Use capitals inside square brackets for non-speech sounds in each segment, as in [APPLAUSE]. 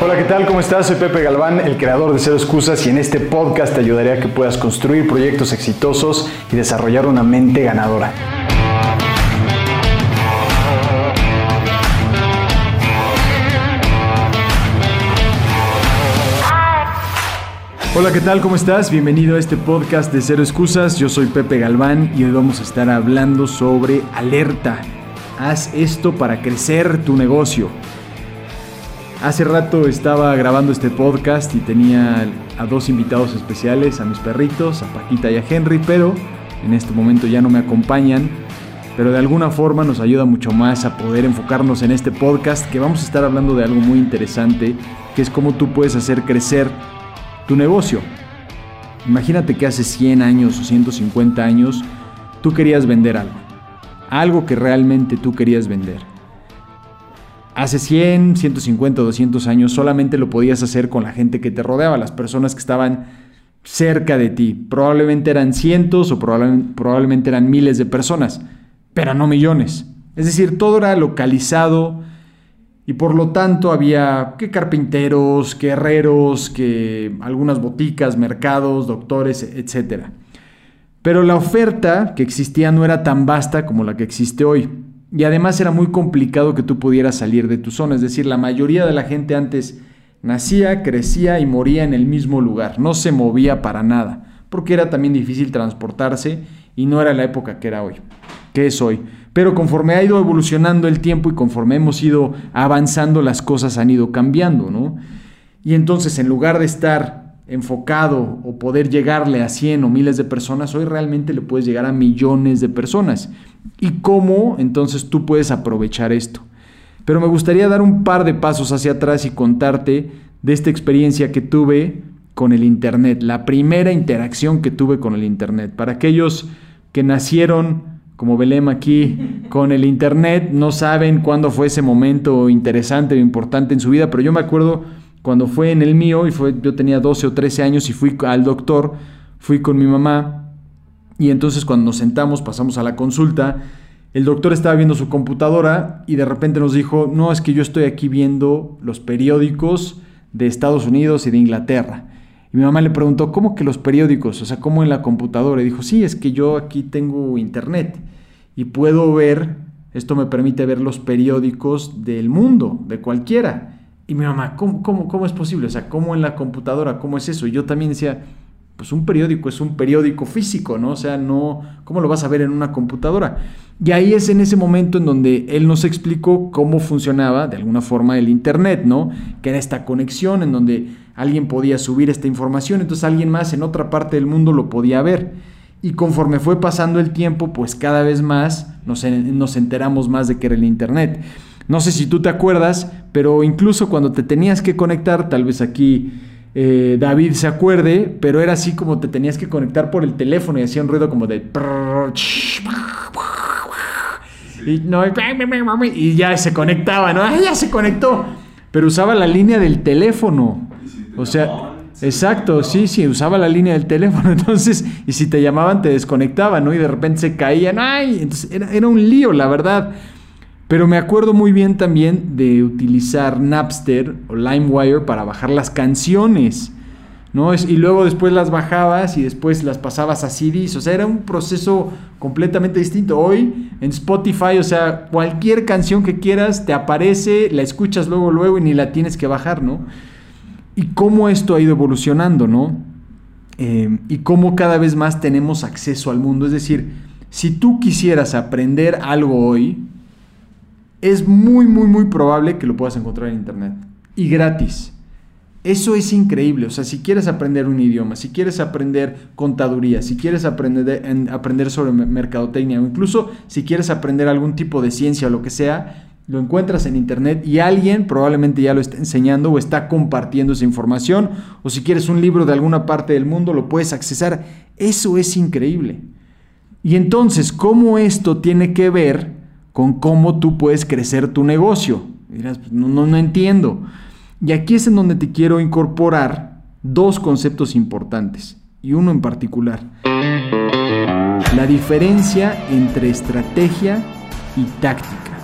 Hola, ¿qué tal? ¿Cómo estás? Soy Pepe Galván, el creador de Cero Excusas y en este podcast te ayudaré a que puedas construir proyectos exitosos y desarrollar una mente ganadora. Hola, ¿qué tal? ¿Cómo estás? Bienvenido a este podcast de Cero Excusas. Yo soy Pepe Galván y hoy vamos a estar hablando sobre alerta. Haz esto para crecer tu negocio. Hace rato estaba grabando este podcast y tenía a dos invitados especiales, a mis perritos, a Paquita y a Henry, pero en este momento ya no me acompañan. Pero de alguna forma nos ayuda mucho más a poder enfocarnos en este podcast que vamos a estar hablando de algo muy interesante, que es cómo tú puedes hacer crecer tu negocio. Imagínate que hace 100 años o 150 años tú querías vender algo. Algo que realmente tú querías vender hace 100, 150, 200 años solamente lo podías hacer con la gente que te rodeaba, las personas que estaban cerca de ti. Probablemente eran cientos o probablemente eran miles de personas, pero no millones. Es decir, todo era localizado y por lo tanto había que carpinteros, que herreros, que algunas boticas, mercados, doctores, etc. Pero la oferta que existía no era tan vasta como la que existe hoy. Y además era muy complicado que tú pudieras salir de tu zona. Es decir, la mayoría de la gente antes nacía, crecía y moría en el mismo lugar. No se movía para nada. Porque era también difícil transportarse y no era la época que era hoy. Que es hoy. Pero conforme ha ido evolucionando el tiempo y conforme hemos ido avanzando, las cosas han ido cambiando, ¿no? Y entonces, en lugar de estar enfocado o poder llegarle a 100 o miles de personas, hoy realmente le puedes llegar a millones de personas. ¿Y cómo entonces tú puedes aprovechar esto? Pero me gustaría dar un par de pasos hacia atrás y contarte de esta experiencia que tuve con el Internet, la primera interacción que tuve con el Internet. Para aquellos que nacieron, como Belém aquí, con el Internet, no saben cuándo fue ese momento interesante o importante en su vida, pero yo me acuerdo cuando fue en el mío, y fue, yo tenía 12 o 13 años y fui al doctor, fui con mi mamá, y entonces cuando nos sentamos, pasamos a la consulta, el doctor estaba viendo su computadora y de repente nos dijo, no, es que yo estoy aquí viendo los periódicos de Estados Unidos y de Inglaterra. Y mi mamá le preguntó, ¿cómo que los periódicos? O sea, ¿cómo en la computadora? Y dijo, sí, es que yo aquí tengo internet y puedo ver, esto me permite ver los periódicos del mundo, de cualquiera. Y mi mamá, ¿cómo, cómo, cómo es posible? O sea, ¿cómo en la computadora? ¿Cómo es eso? Y yo también decía, pues un periódico es un periódico físico, ¿no? O sea, no, ¿cómo lo vas a ver en una computadora? Y ahí es en ese momento en donde él nos explicó cómo funcionaba de alguna forma el Internet, ¿no? Que era esta conexión en donde alguien podía subir esta información, entonces alguien más en otra parte del mundo lo podía ver. Y conforme fue pasando el tiempo, pues cada vez más nos, nos enteramos más de que era el Internet. No sé si tú te acuerdas, pero incluso cuando te tenías que conectar, tal vez aquí eh, David se acuerde, pero era así como te tenías que conectar por el teléfono y hacía un ruido como de... Y, ya se conectaba, ¿no? ya se conectó. Pero usaba la línea del teléfono. O sea, exacto, sí, sí, usaba la línea del teléfono. [LAUGHS] Entonces, y si te llamaban, te desconectaban, ¿no? Y de repente se caían. ¡Ay! Entonces, era, era un lío, la verdad. Pero me acuerdo muy bien también de utilizar Napster o LimeWire para bajar las canciones. ¿no? Y luego después las bajabas y después las pasabas a CDs. O sea, era un proceso completamente distinto. Hoy en Spotify, o sea, cualquier canción que quieras te aparece, la escuchas luego, luego y ni la tienes que bajar, ¿no? Y cómo esto ha ido evolucionando, ¿no? Eh, y cómo cada vez más tenemos acceso al mundo. Es decir, si tú quisieras aprender algo hoy, es muy, muy, muy probable que lo puedas encontrar en Internet. Y gratis. Eso es increíble. O sea, si quieres aprender un idioma, si quieres aprender contaduría, si quieres aprender, aprender sobre mercadotecnia o incluso si quieres aprender algún tipo de ciencia o lo que sea, lo encuentras en internet y alguien probablemente ya lo está enseñando o está compartiendo esa información. O si quieres un libro de alguna parte del mundo, lo puedes accesar. Eso es increíble. Y entonces, ¿cómo esto tiene que ver con cómo tú puedes crecer tu negocio. Dirás, pues, no, no, no entiendo. Y aquí es en donde te quiero incorporar dos conceptos importantes, y uno en particular. La diferencia entre estrategia y táctica.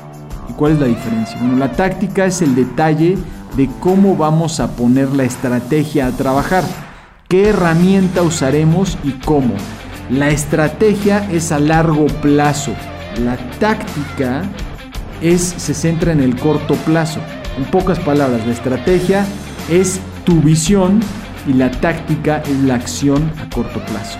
¿Y cuál es la diferencia? Bueno, la táctica es el detalle de cómo vamos a poner la estrategia a trabajar, qué herramienta usaremos y cómo. La estrategia es a largo plazo, la táctica es, se centra en el corto plazo. En pocas palabras, la estrategia es tu visión y la táctica es la acción a corto plazo.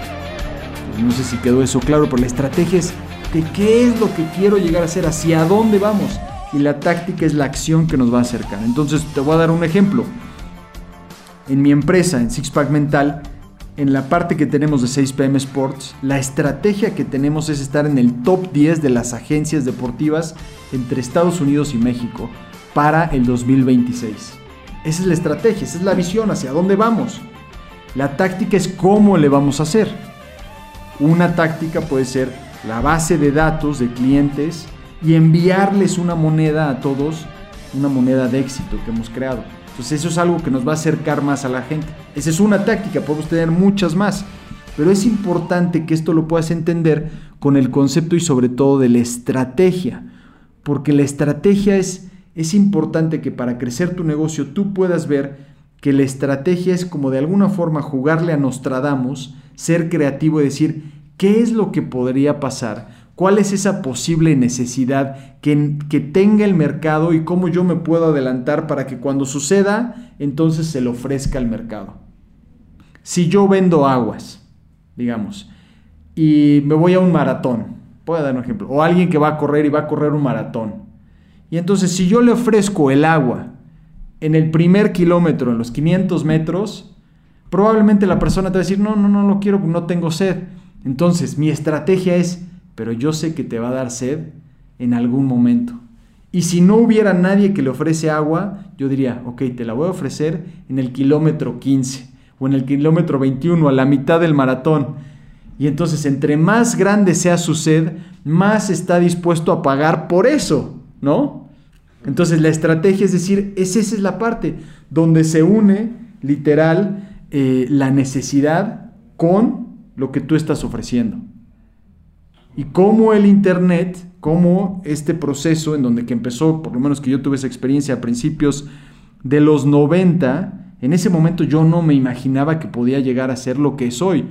No sé si quedó eso claro, pero la estrategia es de qué es lo que quiero llegar a ser, hacia dónde vamos. Y la táctica es la acción que nos va a acercar. Entonces te voy a dar un ejemplo. En mi empresa, en Sixpack Mental, en la parte que tenemos de 6PM Sports, la estrategia que tenemos es estar en el top 10 de las agencias deportivas entre Estados Unidos y México para el 2026. Esa es la estrategia, esa es la visión, hacia dónde vamos. La táctica es cómo le vamos a hacer. Una táctica puede ser la base de datos de clientes y enviarles una moneda a todos, una moneda de éxito que hemos creado. Entonces eso es algo que nos va a acercar más a la gente. Esa es una táctica, podemos tener muchas más. Pero es importante que esto lo puedas entender con el concepto y sobre todo de la estrategia. Porque la estrategia es es importante que para crecer tu negocio tú puedas ver que la estrategia es como de alguna forma jugarle a Nostradamus, ser creativo y decir, ¿qué es lo que podría pasar? ¿Cuál es esa posible necesidad que, que tenga el mercado y cómo yo me puedo adelantar para que cuando suceda, entonces se lo ofrezca al mercado? Si yo vendo aguas, digamos, y me voy a un maratón, puedo dar un ejemplo, o alguien que va a correr y va a correr un maratón, y entonces si yo le ofrezco el agua en el primer kilómetro, en los 500 metros, probablemente la persona te va a decir, no, no, no lo quiero, no tengo sed. Entonces mi estrategia es, pero yo sé que te va a dar sed en algún momento. Y si no hubiera nadie que le ofrece agua, yo diría, ok, te la voy a ofrecer en el kilómetro 15 o en el kilómetro 21, a la mitad del maratón. Y entonces, entre más grande sea su sed, más está dispuesto a pagar por eso, ¿no? Entonces la estrategia es decir, esa es la parte donde se une literal eh, la necesidad con lo que tú estás ofreciendo. Y cómo el Internet, cómo este proceso en donde que empezó, por lo menos que yo tuve esa experiencia a principios de los 90, en ese momento yo no me imaginaba que podía llegar a ser lo que soy.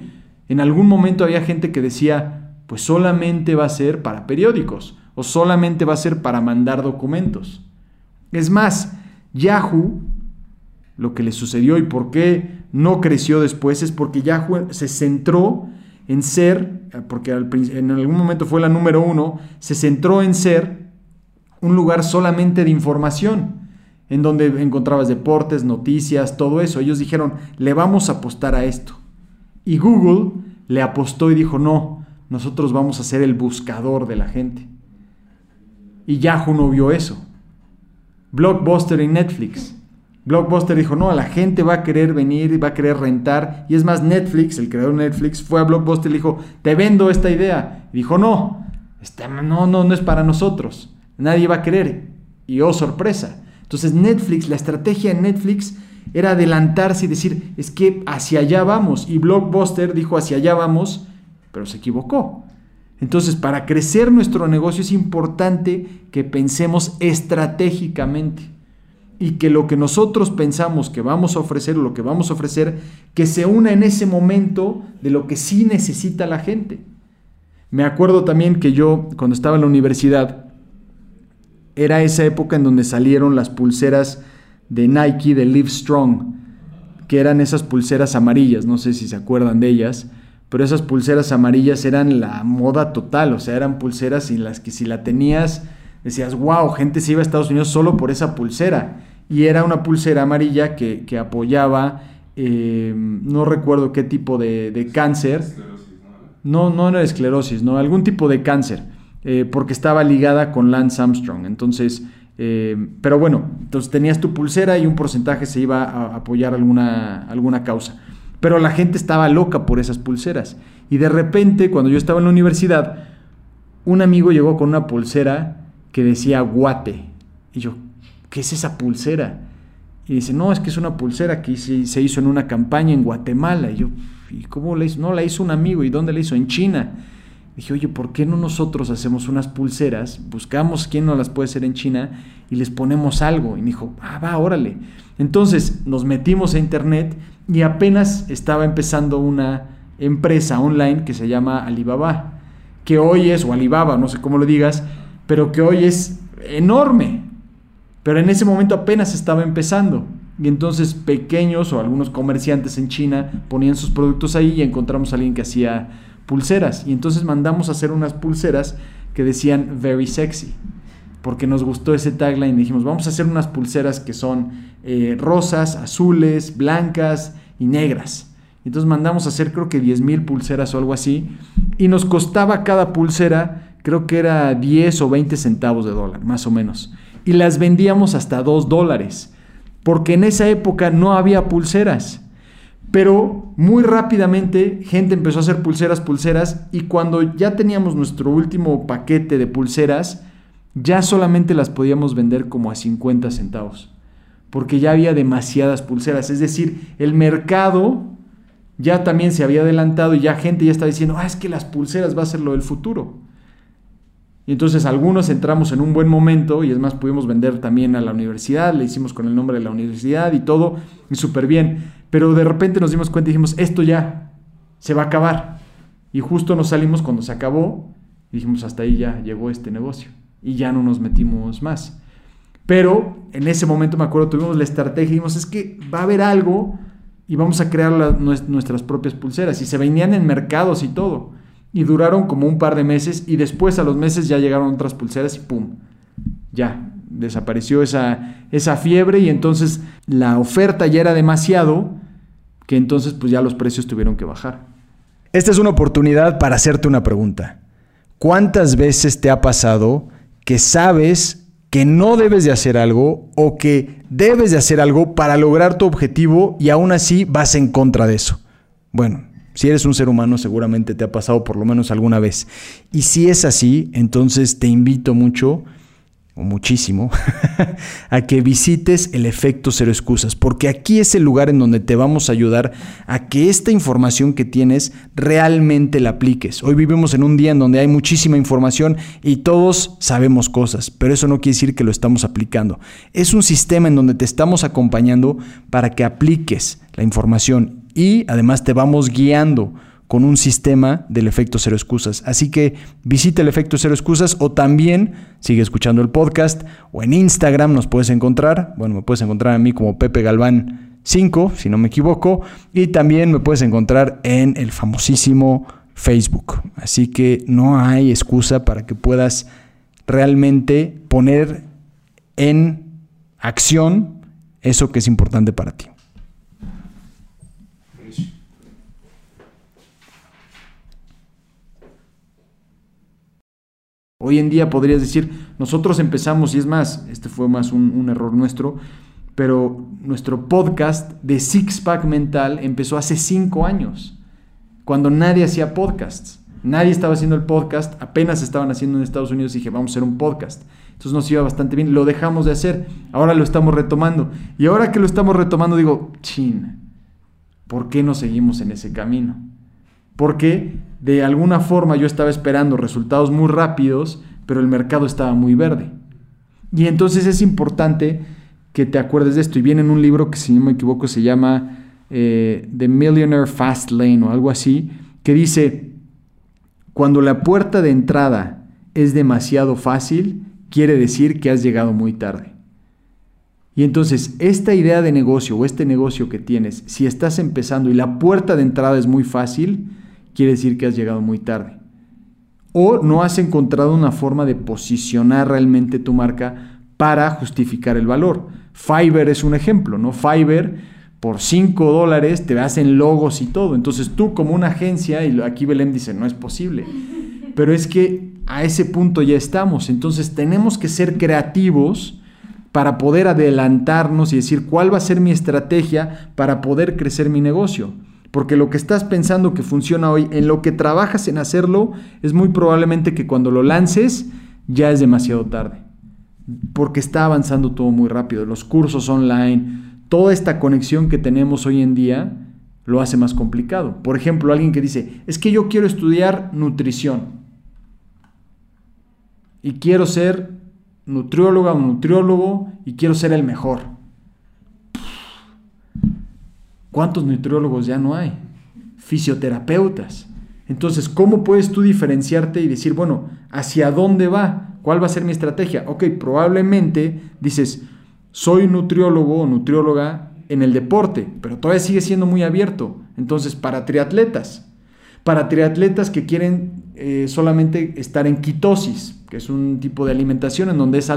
En algún momento había gente que decía, pues solamente va a ser para periódicos o solamente va a ser para mandar documentos. Es más, Yahoo, lo que le sucedió y por qué no creció después es porque Yahoo se centró en ser, porque en algún momento fue la número uno, se centró en ser un lugar solamente de información, en donde encontrabas deportes, noticias, todo eso. Ellos dijeron, le vamos a apostar a esto. Y Google le apostó y dijo, no, nosotros vamos a ser el buscador de la gente. Y Yahoo no vio eso. Blockbuster y Netflix. Blockbuster dijo, no, la gente va a querer venir, va a querer rentar. Y es más, Netflix, el creador de Netflix, fue a Blockbuster y dijo, te vendo esta idea. Y dijo, no, no, no, no es para nosotros. Nadie va a querer. Y oh, sorpresa. Entonces Netflix, la estrategia de Netflix era adelantarse y decir, es que hacia allá vamos. Y Blockbuster dijo, hacia allá vamos, pero se equivocó. Entonces, para crecer nuestro negocio es importante que pensemos estratégicamente y que lo que nosotros pensamos que vamos a ofrecer o lo que vamos a ofrecer, que se una en ese momento de lo que sí necesita la gente. Me acuerdo también que yo, cuando estaba en la universidad, era esa época en donde salieron las pulseras de Nike de Live Strong, que eran esas pulseras amarillas, no sé si se acuerdan de ellas, pero esas pulseras amarillas eran la moda total, o sea, eran pulseras en las que si la tenías decías, wow, gente se iba a Estados Unidos solo por esa pulsera. Y era una pulsera amarilla que, apoyaba, eh, no recuerdo qué tipo de, cáncer. No, no era esclerosis, no, algún tipo de cáncer, eh, porque estaba ligada con Lance Armstrong. Entonces, eh, pero bueno, entonces tenías tu pulsera y un porcentaje se iba a apoyar alguna, alguna causa. Pero la gente estaba loca por esas pulseras. Y de repente, cuando yo estaba en la universidad, un amigo llegó con una pulsera que decía Guate. Y yo, ¿qué es esa pulsera? Y dice, no, es que es una pulsera que se hizo en una campaña en Guatemala. Y yo, ¿y cómo la hizo? No, la hizo un amigo. ¿Y dónde la hizo? En China. Dije, oye, ¿por qué no nosotros hacemos unas pulseras? Buscamos quién no las puede hacer en China y les ponemos algo. Y me dijo, ah, va, órale. Entonces nos metimos a internet y apenas estaba empezando una empresa online que se llama Alibaba, que hoy es, o Alibaba, no sé cómo lo digas, pero que hoy es enorme. Pero en ese momento apenas estaba empezando. Y entonces pequeños o algunos comerciantes en China ponían sus productos ahí y encontramos a alguien que hacía pulseras. Y entonces mandamos a hacer unas pulseras que decían very sexy. Porque nos gustó ese tagline. Dijimos, vamos a hacer unas pulseras que son eh, rosas, azules, blancas y negras. Entonces mandamos a hacer creo que 10 mil pulseras o algo así. Y nos costaba cada pulsera, creo que era 10 o 20 centavos de dólar, más o menos. Y las vendíamos hasta 2 dólares porque en esa época no había pulseras. Pero muy rápidamente gente empezó a hacer pulseras, pulseras, y cuando ya teníamos nuestro último paquete de pulseras, ya solamente las podíamos vender como a 50 centavos, porque ya había demasiadas pulseras. Es decir, el mercado ya también se había adelantado y ya gente ya estaba diciendo, ah, es que las pulseras va a ser lo del futuro. Y entonces algunos entramos en un buen momento y es más, pudimos vender también a la universidad, le hicimos con el nombre de la universidad y todo, y súper bien. Pero de repente nos dimos cuenta y dijimos, esto ya se va a acabar. Y justo nos salimos cuando se acabó y dijimos, hasta ahí ya llegó este negocio. Y ya no nos metimos más. Pero en ese momento me acuerdo, tuvimos la estrategia y dijimos, es que va a haber algo y vamos a crear nuestras propias pulseras. Y se venían en mercados y todo y duraron como un par de meses y después a los meses ya llegaron otras pulseras y ¡pum! Ya, desapareció esa, esa fiebre y entonces la oferta ya era demasiado que entonces pues ya los precios tuvieron que bajar. Esta es una oportunidad para hacerte una pregunta. ¿Cuántas veces te ha pasado que sabes que no debes de hacer algo o que debes de hacer algo para lograr tu objetivo y aún así vas en contra de eso? Bueno, si eres un ser humano, seguramente te ha pasado por lo menos alguna vez. Y si es así, entonces te invito mucho, o muchísimo, [LAUGHS] a que visites el efecto cero excusas, porque aquí es el lugar en donde te vamos a ayudar a que esta información que tienes realmente la apliques. Hoy vivimos en un día en donde hay muchísima información y todos sabemos cosas, pero eso no quiere decir que lo estamos aplicando. Es un sistema en donde te estamos acompañando para que apliques la información y además te vamos guiando con un sistema del efecto cero excusas. Así que visita el efecto cero excusas o también sigue escuchando el podcast o en Instagram nos puedes encontrar. Bueno, me puedes encontrar a mí como Pepe Galván 5, si no me equivoco, y también me puedes encontrar en el famosísimo Facebook. Así que no hay excusa para que puedas realmente poner en acción eso que es importante para ti. Hoy en día podrías decir, nosotros empezamos, y es más, este fue más un, error nuestro, pero nuestro podcast de Six Pack Mental empezó hace cinco años, cuando nadie hacía podcasts. Nadie estaba haciendo el podcast, apenas estaban haciendo en Estados Unidos y dije, vamos a hacer un podcast. Entonces nos iba bastante bien, lo dejamos de hacer, ahora lo estamos retomando. Y ahora que lo estamos retomando digo, chin, ¿por qué no seguimos en ese camino? Porque de alguna forma yo estaba esperando resultados muy rápidos, pero el mercado estaba muy verde. Y entonces es importante que te acuerdes de esto. Y viene en un libro que, si no me equivoco, se llama eh, The Millionaire Fast Lane o algo así, que dice, cuando la puerta de entrada es demasiado fácil, quiere decir que has llegado muy tarde. Y entonces, esta idea de negocio o este negocio que tienes, si estás empezando y la puerta de entrada es muy fácil, quiere decir que has llegado muy tarde. O no has encontrado una forma de posicionar realmente tu marca para justificar el valor. Fiverr es un ejemplo, ¿no? Fiverr por 5 dólares te hacen logos y todo. Entonces tú como una agencia, y aquí Belén dice, no es posible. Pero es que a ese punto ya estamos. Entonces tenemos que ser creativos para poder adelantarnos y decir cuál va a ser mi estrategia para poder crecer mi negocio. Porque lo que estás pensando que funciona hoy, en lo que trabajas en hacerlo, es muy probablemente que cuando lo lances ya es demasiado tarde. Porque está avanzando todo muy rápido. Los cursos online, toda esta conexión que tenemos hoy en día lo hace más complicado. Por ejemplo, alguien que dice, es que yo quiero estudiar nutrición. y quiero ser nutrióloga o nutriólogo y quiero ser el mejor. ¿Cuántos nutriólogos ya no hay? Fisioterapeutas. Entonces, ¿cómo puedes tú diferenciarte y decir, bueno, ¿hacia dónde va? ¿Cuál va a ser mi estrategia? Ok, probablemente dices, soy nutriólogo o nutrióloga en el deporte, pero todavía sigue siendo muy abierto. Entonces, para triatletas, para triatletas que quieren eh, solamente estar en quitosis, que es un tipo de alimentación en donde es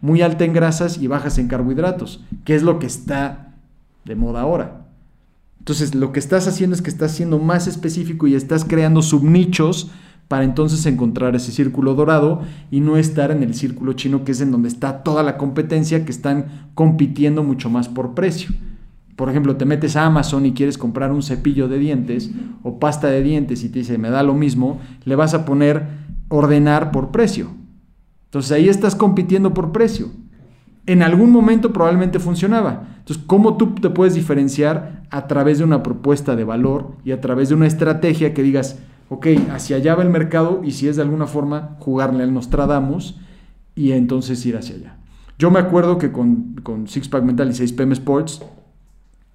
muy alta en grasas y bajas en carbohidratos, que es lo que está de moda ahora. Entonces, lo que estás haciendo es que estás siendo más específico y estás creando subnichos para entonces encontrar ese círculo dorado y no estar en el círculo chino que es en donde está toda la competencia que están compitiendo mucho más por precio. Por ejemplo, te metes a Amazon y quieres comprar un cepillo de dientes o pasta de dientes y te dice, me da lo mismo, le vas a poner ordenar por precio. Entonces ahí estás compitiendo por precio en algún momento probablemente funcionaba. Entonces, ¿cómo tú te puedes diferenciar a través de una propuesta de valor y a través de una estrategia que digas, ok, hacia allá va el mercado y si es de alguna forma jugarle al Nostradamus y entonces ir hacia allá? Yo me acuerdo que con, con Six Pack Mental y 6PM Sports,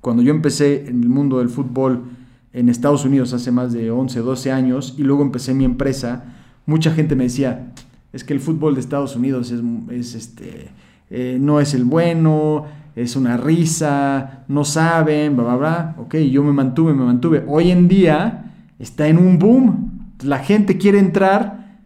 cuando yo empecé en el mundo del fútbol en Estados Unidos hace más de 11, 12 años y luego empecé mi empresa, mucha gente me decía, es que el fútbol de Estados Unidos es, es este eh, no es el bueno, es una risa, no saben, bla, bla, bla. Ok, yo me mantuve, me mantuve. Hoy en día está en un boom. La gente quiere entrar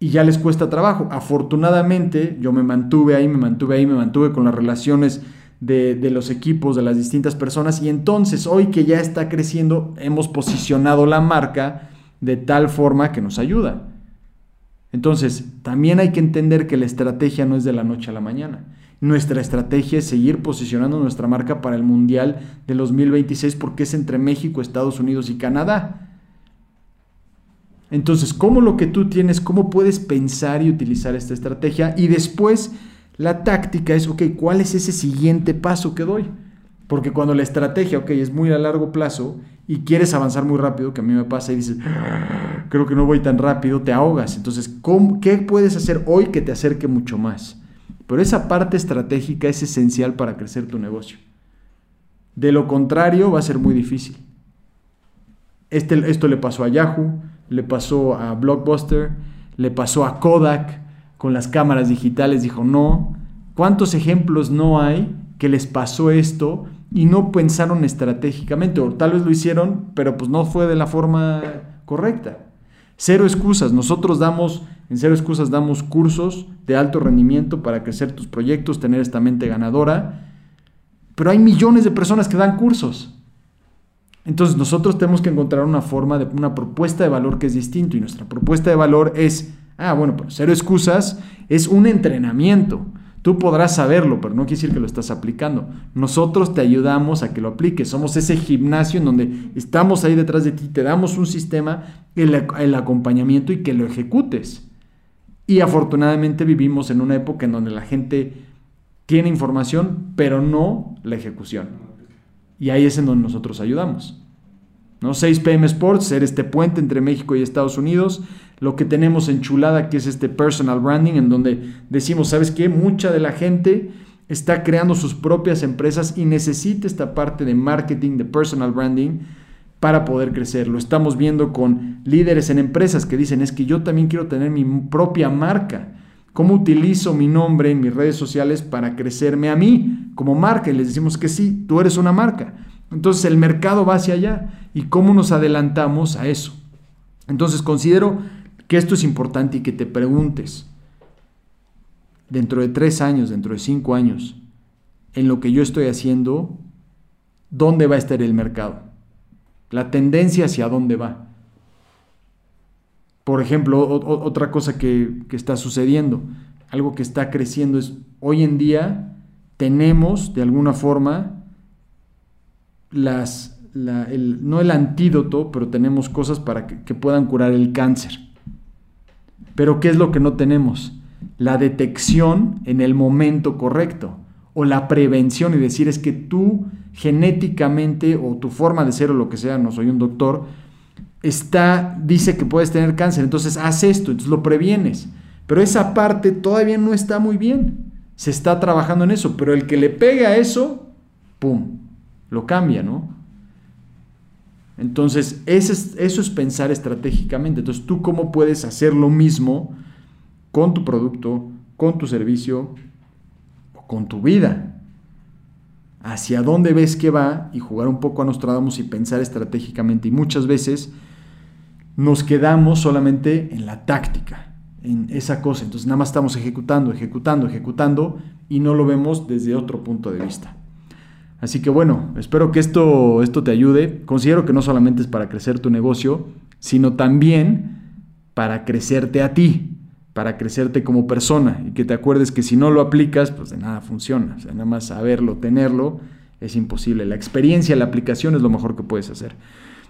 y ya les cuesta trabajo. Afortunadamente, yo me mantuve ahí, me mantuve ahí, me mantuve con las relaciones de, de, los equipos, de las distintas personas. Y entonces, hoy que ya está creciendo, hemos posicionado la marca de tal forma que nos ayuda. Entonces, también hay que entender que la estrategia no es de la noche a la mañana. Nuestra estrategia es seguir posicionando nuestra marca para el Mundial de 2026 porque es entre México, Estados Unidos y Canadá. Entonces, ¿cómo lo que tú tienes, cómo puedes pensar y utilizar esta estrategia? Y después, la táctica es, ok, ¿cuál es ese siguiente paso que doy? Porque cuando la estrategia, ok, es muy a largo plazo y quieres avanzar muy rápido, que a mí me pasa y dices, creo que no voy tan rápido, te ahogas. Entonces, ¿qué puedes hacer hoy que te acerque mucho más? Pero esa parte estratégica es esencial para crecer tu negocio. De lo contrario, va a ser muy difícil. Este, esto le pasó a Yahoo, le pasó a Blockbuster, le pasó a Kodak con las cámaras digitales, dijo no. ¿Cuántos ejemplos no hay que les pasó esto y no pensaron estratégicamente, o tal vez lo hicieron, pero pues no fue de la forma correcta. Cero excusas, nosotros damos, en Cero Excusas damos cursos de alto rendimiento para crecer tus proyectos, tener esta mente ganadora, pero hay millones de personas que dan cursos. Entonces nosotros tenemos que encontrar una forma de una propuesta de valor que es distinto y nuestra propuesta de valor es, ah, bueno, pues Cero Excusas es un entrenamiento. Tú podrás saberlo, pero no quiere decir que lo estás aplicando. Nosotros te ayudamos a que lo apliques. Somos ese gimnasio en donde estamos ahí detrás de ti, te damos un sistema, el acompañamiento y que lo ejecutes. Y afortunadamente vivimos en una época en donde la gente tiene información, pero no la ejecución. Y ahí es en donde nosotros ayudamos. ¿no? 6 PM Sports, ser este puente entre México y Estados Unidos, lo que tenemos en Chulada, que es este personal branding, en donde decimos, ¿sabes qué? Mucha de la gente está creando sus propias empresas y necesita esta parte de marketing, de personal branding, para poder crecer. Lo estamos viendo con líderes en empresas que dicen, es que yo también quiero tener mi propia marca. ¿Cómo utilizo mi nombre en mis redes sociales para crecerme a mí como marca? Y les decimos que sí, tú eres una marca. Entonces el mercado va hacia allá. ¿Y cómo nos adelantamos a eso? Entonces considero que esto es importante y que te preguntes, dentro de tres años, dentro de cinco años, en lo que yo estoy haciendo, ¿dónde va a estar el mercado? La tendencia hacia dónde va. Por ejemplo, otra cosa que, que está sucediendo, algo que está creciendo es, hoy en día tenemos de alguna forma las, no el antídoto, pero tenemos cosas para que puedan curar el cáncer. Pero ¿qué es lo que no tenemos? La detección en el momento correcto o la prevención y decir es que tú genéticamente o tu forma de ser o lo que sea, no soy un doctor, está dice que puedes tener cáncer, entonces haz esto, entonces lo previenes. Pero esa parte todavía no está muy bien. Se está trabajando en eso, pero el que le pega a eso, ¡pum! Lo cambia, ¿no? Entonces, eso es pensar estratégicamente. Entonces, ¿tú cómo puedes hacer lo mismo con tu producto, con tu servicio o con tu vida? Hacia dónde ves que va y jugar un poco a Nostradamus y pensar estratégicamente. Y muchas veces nos quedamos solamente en la táctica, en esa cosa. Entonces nada más estamos ejecutando, ejecutando, ejecutando y no lo vemos desde otro punto de vista. Así que bueno, espero que esto, esto te ayude. Considero que no solamente es para crecer tu negocio, sino también para crecerte a ti para crecerte como persona y que te acuerdes que si no lo aplicas, pues de nada funciona. O sea, nada más saberlo, tenerlo, es imposible. La experiencia, la aplicación es lo mejor que puedes hacer.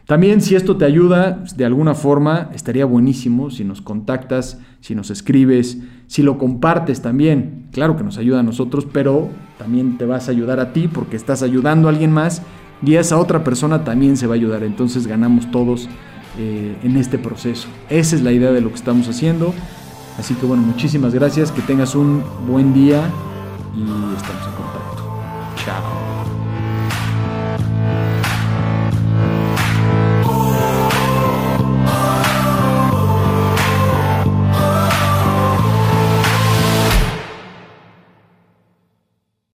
También si esto te ayuda de alguna forma, estaría buenísimo si nos contactas, si nos escribes, si lo compartes también. Claro que nos ayuda a nosotros, pero también te vas a ayudar a ti porque estás ayudando a alguien más y esa otra persona también se va a ayudar. Entonces ganamos todos eh, en este proceso. Esa es la idea de lo que estamos haciendo. Así que bueno, muchísimas gracias, que tengas un buen día y estamos en contacto. Chao.